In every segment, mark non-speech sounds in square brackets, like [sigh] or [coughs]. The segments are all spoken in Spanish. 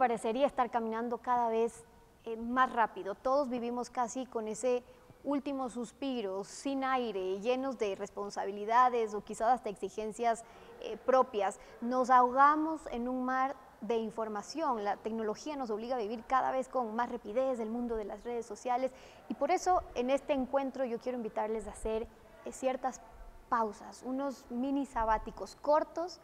parecería estar caminando cada vez eh, más rápido. Todos vivimos casi con ese último suspiro, sin aire, llenos de responsabilidades o quizás hasta exigencias eh, propias. Nos ahogamos en un mar de información. La tecnología nos obliga a vivir cada vez con más rapidez el mundo de las redes sociales y por eso en este encuentro yo quiero invitarles a hacer eh, ciertas pausas, unos mini sabáticos cortos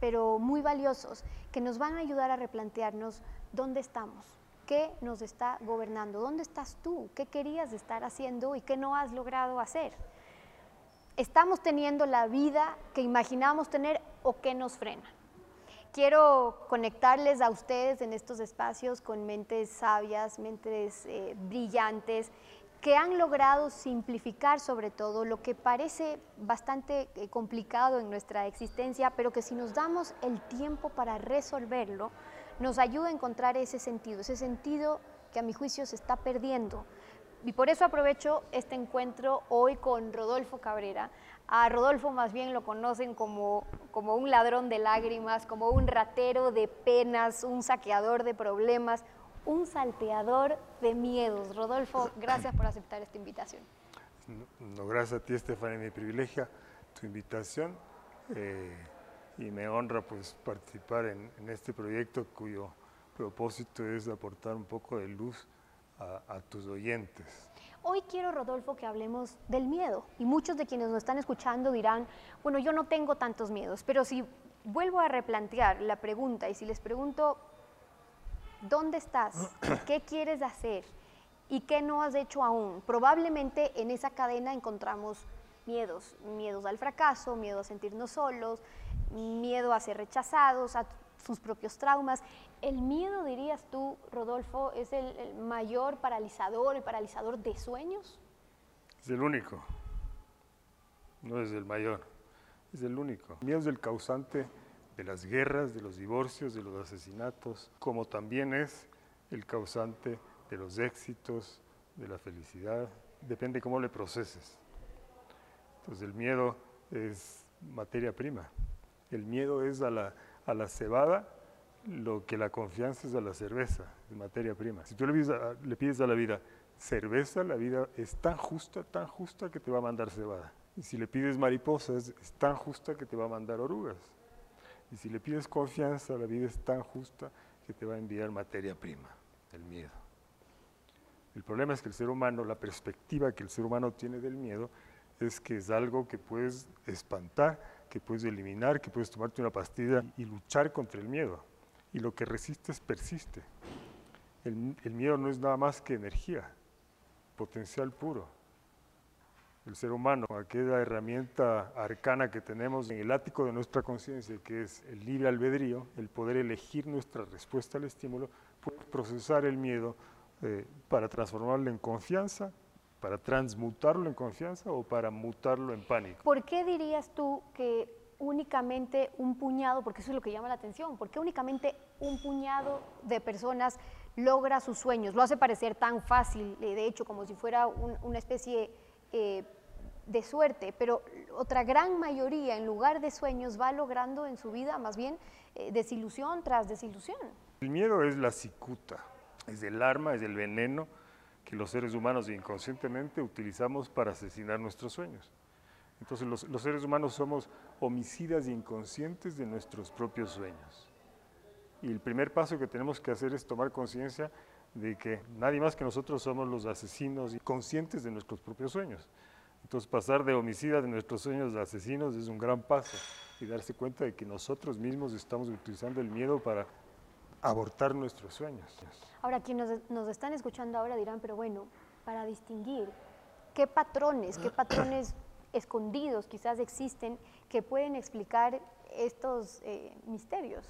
pero muy valiosos que nos van a ayudar a replantearnos dónde estamos, qué nos está gobernando, dónde estás tú, qué querías estar haciendo y qué no has logrado hacer. ¿Estamos teniendo la vida que imaginábamos tener o qué nos frena? Quiero conectarles a ustedes en estos espacios con mentes sabias, mentes eh, brillantes, que han logrado simplificar sobre todo lo que parece bastante eh, complicado en nuestra existencia, pero que si nos damos el tiempo para resolverlo, nos ayuda a encontrar ese sentido, ese sentido que a mi juicio se está perdiendo. Y por eso aprovecho este encuentro hoy con Rodolfo Cabrera. A Rodolfo más bien lo conocen como, como un ladrón de lágrimas, como un ratero de penas, un saqueador de problemas, un salteador de miedos. Rodolfo, gracias por aceptar esta invitación. No, gracias a ti, Estefania, mi privilegia tu invitación eh, y me honra pues participar en, este proyecto cuyo propósito es aportar un poco de luz a, tus oyentes. Hoy quiero, Rodolfo, que hablemos del miedo. Y muchos de quienes nos están escuchando dirán, bueno, yo no tengo tantos miedos, pero si vuelvo a replantear la pregunta y si les pregunto, ¿dónde estás? ¿Qué quieres hacer? ¿Y qué no has hecho aún? Probablemente en esa cadena encontramos miedos, miedos al fracaso, miedo a sentirnos solos, miedo a ser rechazados, a sus propios traumas. El miedo, dirías tú, Rodolfo, es el, mayor paralizador, el paralizador de sueños. Es el único, no es el mayor, es el único. Miedo es el causante de las guerras, de los divorcios, de los asesinatos, como también es el causante de los éxitos, de la felicidad, depende cómo le proceses. Entonces el miedo es materia prima. El miedo es a la, a la cebada lo que la confianza es a la cerveza, es materia prima. Si tú le pides, a, le pides a la vida cerveza, la vida es tan justa, tan justa que te va a mandar cebada. Y si le pides mariposas, es tan justa que te va a mandar orugas. Y si le pides confianza, la vida es tan justa que te va a enviar materia prima, el miedo. El problema es que el ser humano, la perspectiva que el ser humano tiene del miedo, es que es algo que puedes espantar, que puedes eliminar, que puedes tomarte una pastilla y luchar contra el miedo. Y lo que resistes persiste. El, el miedo no es nada más que energía, potencial puro. El ser humano, aquella herramienta arcana que tenemos en el ático de nuestra conciencia, que es el libre albedrío, el poder elegir nuestra respuesta al estímulo, puede procesar el miedo eh, para transformarlo en confianza para transmutarlo en confianza o para mutarlo en pánico. ¿Por qué dirías tú que únicamente un puñado, porque eso es lo que llama la atención, por qué únicamente un puñado de personas logra sus sueños? Lo hace parecer tan fácil, eh, de hecho, como si fuera una especie eh, de suerte, pero otra gran mayoría, en lugar de sueños, va logrando en su vida más bien eh, desilusión tras desilusión. El miedo es la cicuta, es el arma, es el veneno que los seres humanos inconscientemente utilizamos para asesinar nuestros sueños. Entonces los, seres humanos somos homicidas inconscientes de nuestros propios sueños. Y el primer paso que tenemos que hacer es tomar conciencia de que nadie más que nosotros somos los asesinos y conscientes de nuestros propios sueños. Entonces pasar de homicidas de nuestros sueños a asesinos es un gran paso y darse cuenta de que nosotros mismos estamos utilizando el miedo para abortar nuestros sueños. Ahora, quienes nos, están escuchando ahora dirán, pero bueno, para distinguir qué patrones, qué patrones [coughs] escondidos quizás existen que pueden explicar estos eh, misterios.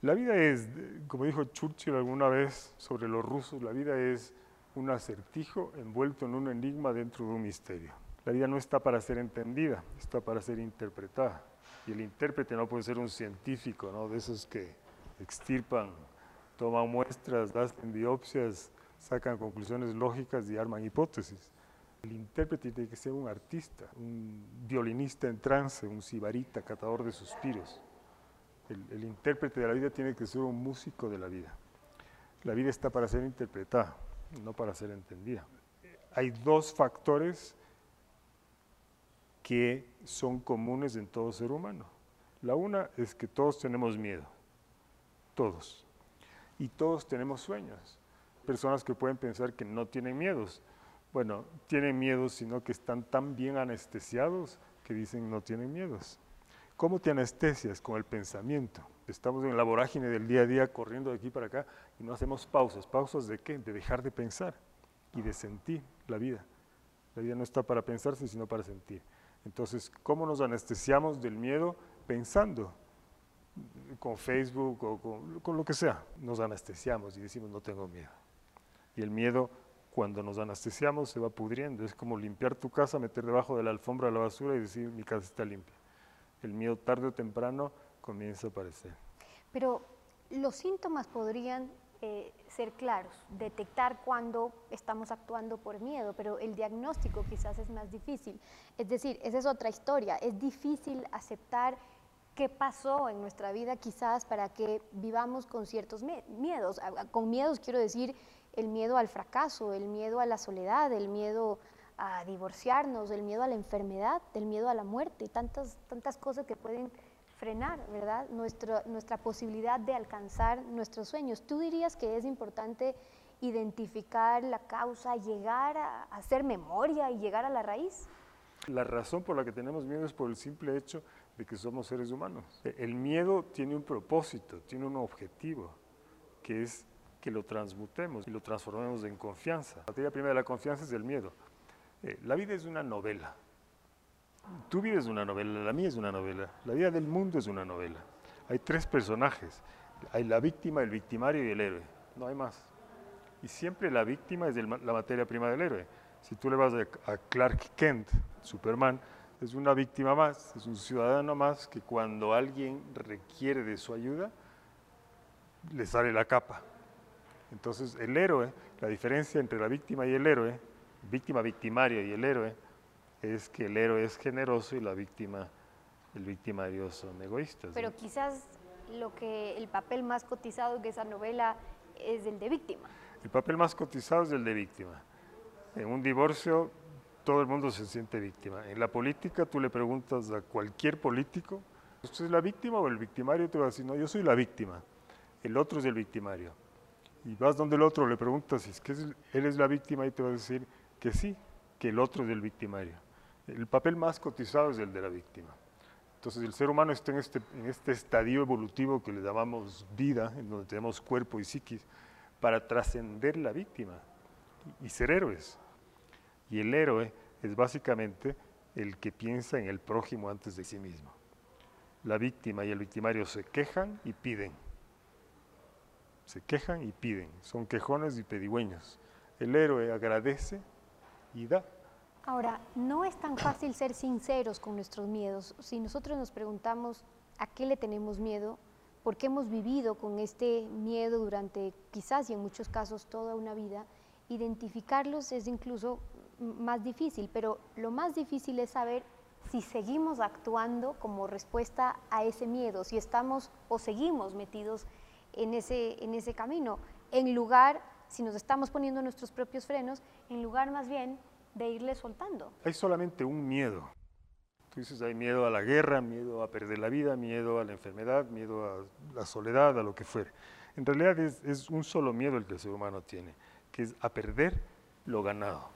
La vida es, como dijo Churchill alguna vez sobre los rusos, la vida es un acertijo envuelto en un enigma dentro de un misterio. La vida no está para ser entendida, está para ser interpretada. Y el intérprete no puede ser un científico, ¿no? de esos que extirpan, toman muestras, hacen biopsias, sacan conclusiones lógicas y arman hipótesis. El intérprete tiene que ser un artista, un violinista en trance, un sibarita, catador de suspiros. El, el, intérprete de la vida tiene que ser un músico de la vida. La vida está para ser interpretada, no para ser entendida. Hay dos factores que son comunes en todo ser humano. La una es que todos tenemos miedo, todos. Y todos tenemos sueños. Personas que pueden pensar que no tienen miedos. Bueno, tienen miedos, sino que están tan bien anestesiados que dicen no tienen miedos. ¿Cómo te anestesias? Con el pensamiento. Estamos en la vorágine del día a día corriendo de aquí para acá y no hacemos pausas. ¿Pausas de qué? De dejar de pensar y de sentir la vida. La vida no está para pensarse, sino para sentir. Entonces, ¿cómo nos anestesiamos del miedo? Pensando, con Facebook o con, lo que sea. Nos anestesiamos y decimos, no tengo miedo. Y el miedo, cuando nos anestesiamos, se va pudriendo. Es como limpiar tu casa, meter debajo de la alfombra la basura y decir, mi casa está limpia. El miedo tarde o temprano comienza a aparecer. Pero los síntomas podrían eh, ser claros, detectar cuando estamos actuando por miedo, pero el diagnóstico quizás es más difícil. Es decir, esa es otra historia, es difícil aceptar qué pasó en nuestra vida quizás para que vivamos con ciertos miedos. Con miedos quiero decir el miedo al fracaso, el miedo a la soledad, el miedo a divorciarnos, el miedo a la enfermedad, el miedo a la muerte, tantas, tantas cosas que pueden frenar, ¿verdad? Nuestra, nuestra posibilidad de alcanzar nuestros sueños. ¿Tú dirías que es importante identificar la causa, llegar a hacer memoria y llegar a la raíz? La razón por la que tenemos miedo es por el simple hecho de que somos seres humanos. El miedo tiene un propósito, tiene un objetivo, que es que lo transmutemos y lo transformemos en confianza. La materia primera de la confianza es el miedo. Eh, la vida es una novela. Tu vida es una novela, la mía es una novela, la vida del mundo es una novela. Hay tres personajes, hay la víctima, el victimario y el héroe, no hay más. Y siempre la víctima es la materia prima del héroe. Si tú le vas a, Clark Kent, Superman, es una víctima más, es un ciudadano más que cuando alguien requiere de su ayuda, le sale la capa. Entonces el héroe, la diferencia entre la víctima y el héroe, víctima, victimario y el héroe, es que el héroe es generoso y la víctima, el victimario son egoístas. Pero quizás lo que el papel más cotizado de esa novela es el de víctima. El papel más cotizado es el de víctima. En un divorcio todo el mundo se siente víctima. En la política tú le preguntas a cualquier político, ¿usted es la víctima o el victimario? Te va a decir, no, yo soy la víctima. El otro es el victimario. Y vas donde el otro, le preguntas si es que él es la víctima y te va a decir que sí, que el otro es el victimario. El papel más cotizado es el de la víctima. Entonces el ser humano está en este, en este estadio evolutivo que le llamamos vida, en donde tenemos cuerpo y psiquis, para trascender la víctima y, y ser héroes. Y el héroe es básicamente el que piensa en el prójimo antes de sí mismo. La víctima y el victimario se quejan y piden. Se quejan y piden. Son quejones y pedigüeños. El héroe agradece y da. Ahora, no es tan fácil ser sinceros con nuestros miedos. Si nosotros nos preguntamos a qué le tenemos miedo, por qué hemos vivido con este miedo durante quizás y en muchos casos toda una vida, identificarlos es incluso más difícil, pero lo más difícil es saber si seguimos actuando como respuesta a ese miedo, si estamos o seguimos metidos en ese, en ese camino, en lugar, si nos estamos poniendo nuestros propios frenos, en lugar más bien de irle soltando. Hay solamente un miedo. Tú dices, hay miedo a la guerra, miedo a perder la vida, miedo a la enfermedad, miedo a la soledad, a lo que fuere. En realidad es, es un solo miedo el que el ser humano tiene, que es a perder lo ganado.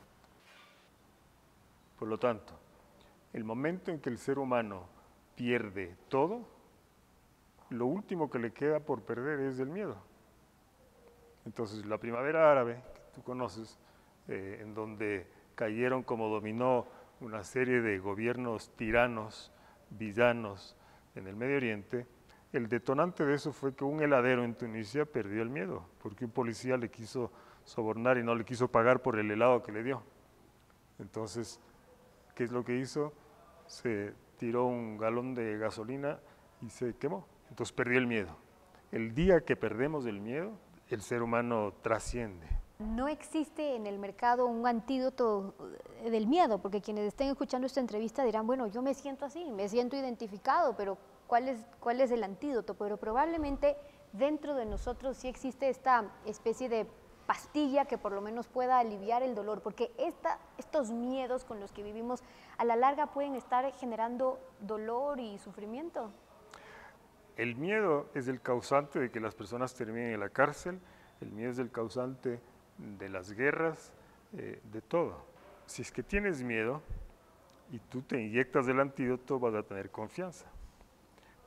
Por lo tanto, el momento en que el ser humano pierde todo, lo último que le queda por perder es el miedo. Entonces, la primavera árabe, que tú conoces, eh, en donde cayeron como dominó una serie de gobiernos tiranos, villanos en el Medio Oriente, el detonante de eso fue que un heladero en Tunisia perdió el miedo, porque un policía le quiso sobornar y no le quiso pagar por el helado que le dio. Entonces, ¿qué es lo que hizo? Se tiró un galón de gasolina y se quemó. Entonces perdió el miedo. El día que perdemos el miedo, el ser humano trasciende. No existe en el mercado un antídoto del miedo, porque quienes estén escuchando esta entrevista dirán, bueno, yo me siento así, me siento identificado, pero ¿cuál es, cuál es el antídoto? Pero probablemente dentro de nosotros sí existe esta especie de pastilla que por lo menos pueda aliviar el dolor, porque esta, estos miedos con los que vivimos a la larga pueden estar generando dolor y sufrimiento. El miedo es el causante de que las personas terminen en la cárcel, el miedo es el causante de las guerras, eh, de todo. Si es que tienes miedo y tú te inyectas el antídoto, vas a tener confianza.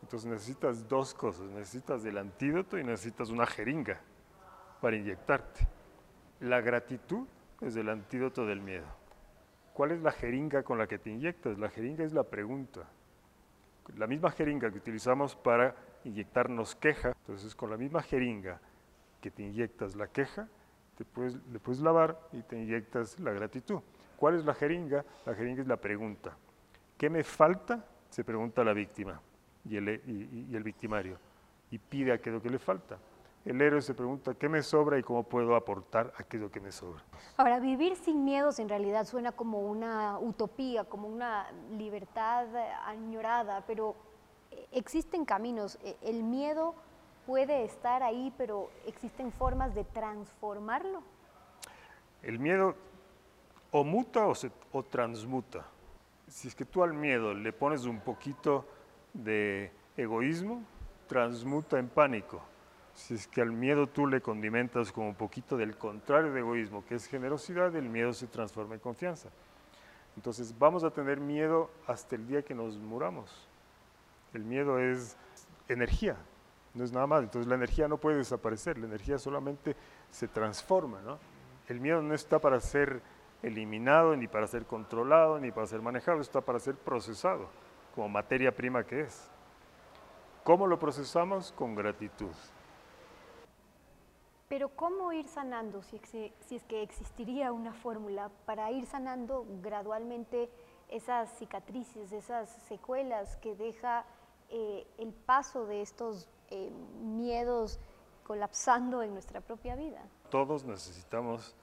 Entonces necesitas dos cosas, necesitas el antídoto y necesitas una jeringa para inyectarte. La gratitud es el antídoto del miedo. ¿Cuál es la jeringa con la que te inyectas? La jeringa es la pregunta. La misma jeringa que utilizamos para inyectarnos queja, entonces con la misma jeringa que te inyectas la queja, te puedes, le puedes lavar y te inyectas la gratitud. ¿Cuál es la jeringa? La jeringa es la pregunta. ¿Qué me falta? Se pregunta la víctima y el, y el victimario y pide aquello que le falta el héroe se pregunta qué me sobra y cómo puedo aportar aquello que me sobra. Ahora, vivir sin miedos en realidad suena como una utopía, como una libertad añorada, pero eh, existen caminos. E, el miedo puede estar ahí, pero existen formas de transformarlo. El miedo o muta o, o transmuta. Si es que tú al miedo le pones un poquito de egoísmo, transmuta en pánico si es que al miedo tú le condimentas con un poquito del contrario de egoísmo, que es generosidad, el miedo se transforma en confianza. Entonces vamos a tener miedo hasta el día que nos muramos. El miedo es energía, no es nada más. Entonces la energía no puede desaparecer, la energía solamente se transforma. ¿no? El miedo no está para ser eliminado, ni para ser controlado, ni para ser manejado, está para ser procesado como materia prima que es. ¿Cómo lo procesamos? Con gratitud. Pero ¿cómo ir sanando si, si es que existiría una fórmula para ir sanando gradualmente esas cicatrices, esas secuelas que deja eh, el paso de estos eh, miedos colapsando en nuestra propia vida? Todos necesitamos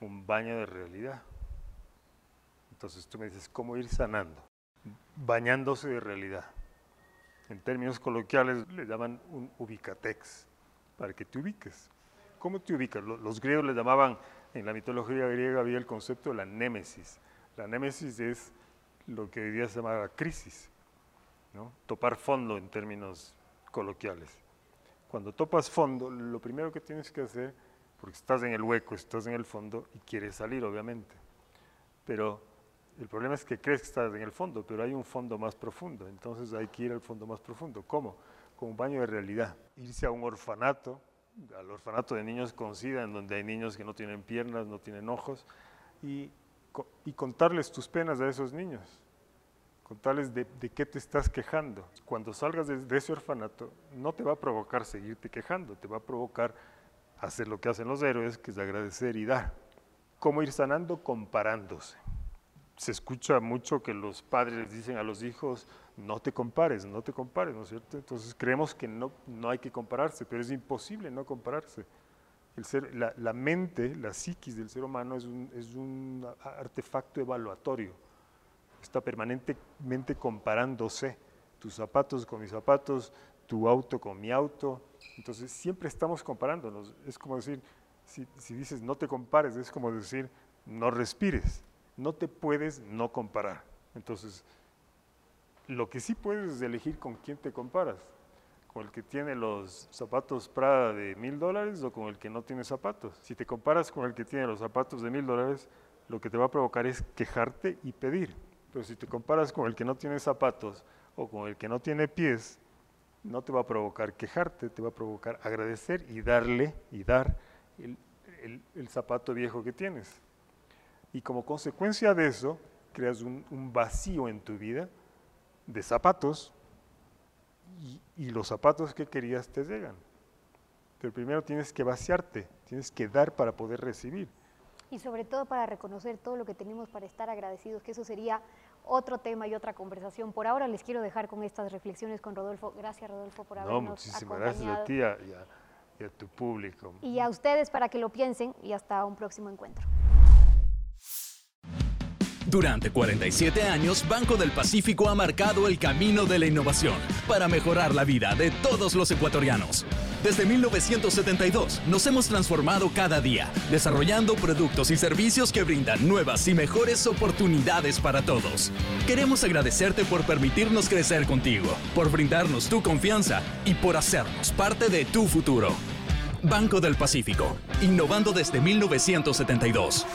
un baño de realidad. Entonces tú me dices, ¿cómo ir sanando? Bañándose de realidad. En términos coloquiales le llaman un ubicatex, para que te ubiques. ¿Cómo te ubicas? Los griegos le llamaban, en la mitología griega había el concepto de la némesis. La némesis es lo que hoy día se llama crisis, ¿no? topar fondo en términos coloquiales. Cuando topas fondo, lo primero que tienes que hacer, porque estás en el hueco, estás en el fondo y quieres salir, obviamente. Pero el problema es que crees que estás en el fondo, pero hay un fondo más profundo. Entonces hay que ir al fondo más profundo. ¿Cómo? Con un baño de realidad. Irse a un orfanato, al orfanato de niños con SIDA, en donde hay niños que no tienen piernas, no tienen ojos, y, y contarles tus penas a esos niños, contarles de, de, qué te estás quejando. Cuando salgas de, ese orfanato, no te va a provocar seguirte quejando, te va a provocar hacer lo que hacen los héroes, que es agradecer y dar. ¿Cómo ir sanando? Comparándose. Se escucha mucho que los padres dicen a los hijos, no te compares, no te compares, ¿no es cierto? Entonces creemos que no, no hay que compararse, pero es imposible no compararse. El ser, la, la, mente, la psiquis del ser humano es un, es un artefacto evaluatorio. Está permanentemente comparándose. Tus zapatos con mis zapatos, tu auto con mi auto. Entonces siempre estamos comparándonos. Es como decir, si, dices no te compares, es como decir no respires. No te puedes no comparar. Entonces, lo que sí puedes es elegir con quién te comparas, con el que tiene los zapatos Prada de mil dólares o con el que no tiene zapatos. Si te comparas con el que tiene los zapatos de mil dólares, lo que te va a provocar es quejarte y pedir. Pero si te comparas con el que no tiene zapatos o con el que no tiene pies, no te va a provocar quejarte, te va a provocar agradecer y darle y dar el, zapato viejo que tienes. Y como consecuencia de eso, creas un vacío en tu vida de zapatos y, los zapatos que querías te llegan. Pero primero tienes que vaciarte, tienes que dar para poder recibir. Y sobre todo para reconocer todo lo que tenemos para estar agradecidos, que eso sería otro tema y otra conversación. Por ahora les quiero dejar con estas reflexiones con Rodolfo. Gracias Rodolfo por habernos no, muchísimas gracias a ti y a tu público. Y a ustedes para que lo piensen y hasta un próximo encuentro. Durante 47 años, Banco del Pacífico ha marcado el camino de la innovación para mejorar la vida de todos los ecuatorianos. Desde 1972 nos hemos transformado cada día, desarrollando productos y servicios que brindan nuevas y mejores oportunidades para todos. Queremos agradecerte por permitirnos crecer contigo, por brindarnos tu confianza y por hacernos parte de tu futuro. Banco del Pacífico, innovando desde 1972.